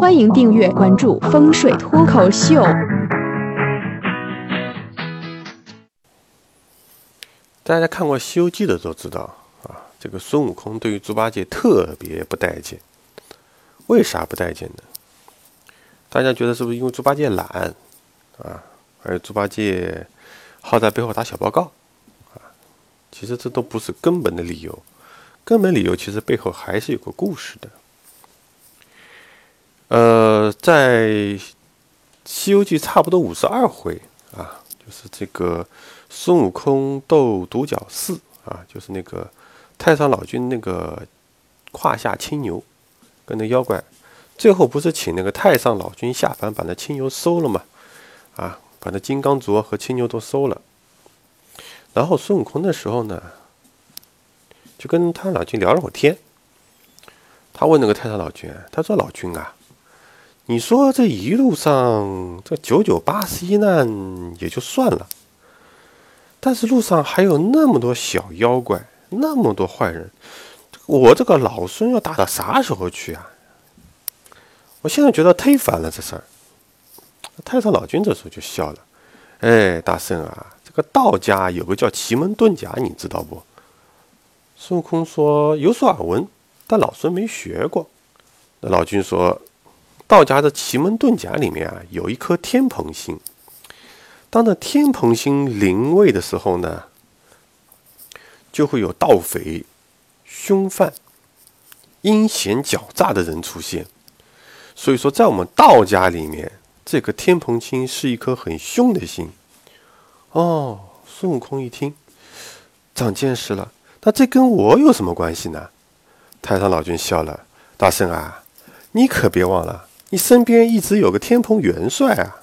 欢迎订阅关注风水脱口秀。大家看过《西游记》的都知道啊，这个孙悟空对于猪八戒特别不待见。为啥不待见呢？大家觉得是不是因为猪八戒懒啊？还有猪八戒好在背后打小报告啊？其实这都不是根本的理由，根本理由其实背后还是有个故事的。呃，在《西游记》差不多五十二回啊，就是这个孙悟空斗独角四啊，就是那个太上老君那个胯下青牛跟那妖怪，最后不是请那个太上老君下凡把那青牛收了吗？啊，把那金刚镯和青牛都收了。然后孙悟空那时候呢，就跟太上老君聊了会天。他问那个太上老君，他说：“老君啊。”你说这一路上这九九八十一难也就算了，但是路上还有那么多小妖怪，那么多坏人，我这个老孙要打到啥时候去啊？我现在觉得忒烦了这事儿。太上老君这时候就笑了，哎，大圣啊，这个道家有个叫奇门遁甲，你知道不？孙悟空说有所耳闻，但老孙没学过。老君说。道家的奇门遁甲里面啊，有一颗天蓬星。当那天蓬星临位的时候呢，就会有盗匪、凶犯、阴险狡诈的人出现。所以说，在我们道家里面，这个天蓬星是一颗很凶的星。哦，孙悟空一听，长见识了。那这跟我有什么关系呢？太上老君笑了：“大圣啊，你可别忘了。”你身边一直有个天蓬元帅啊！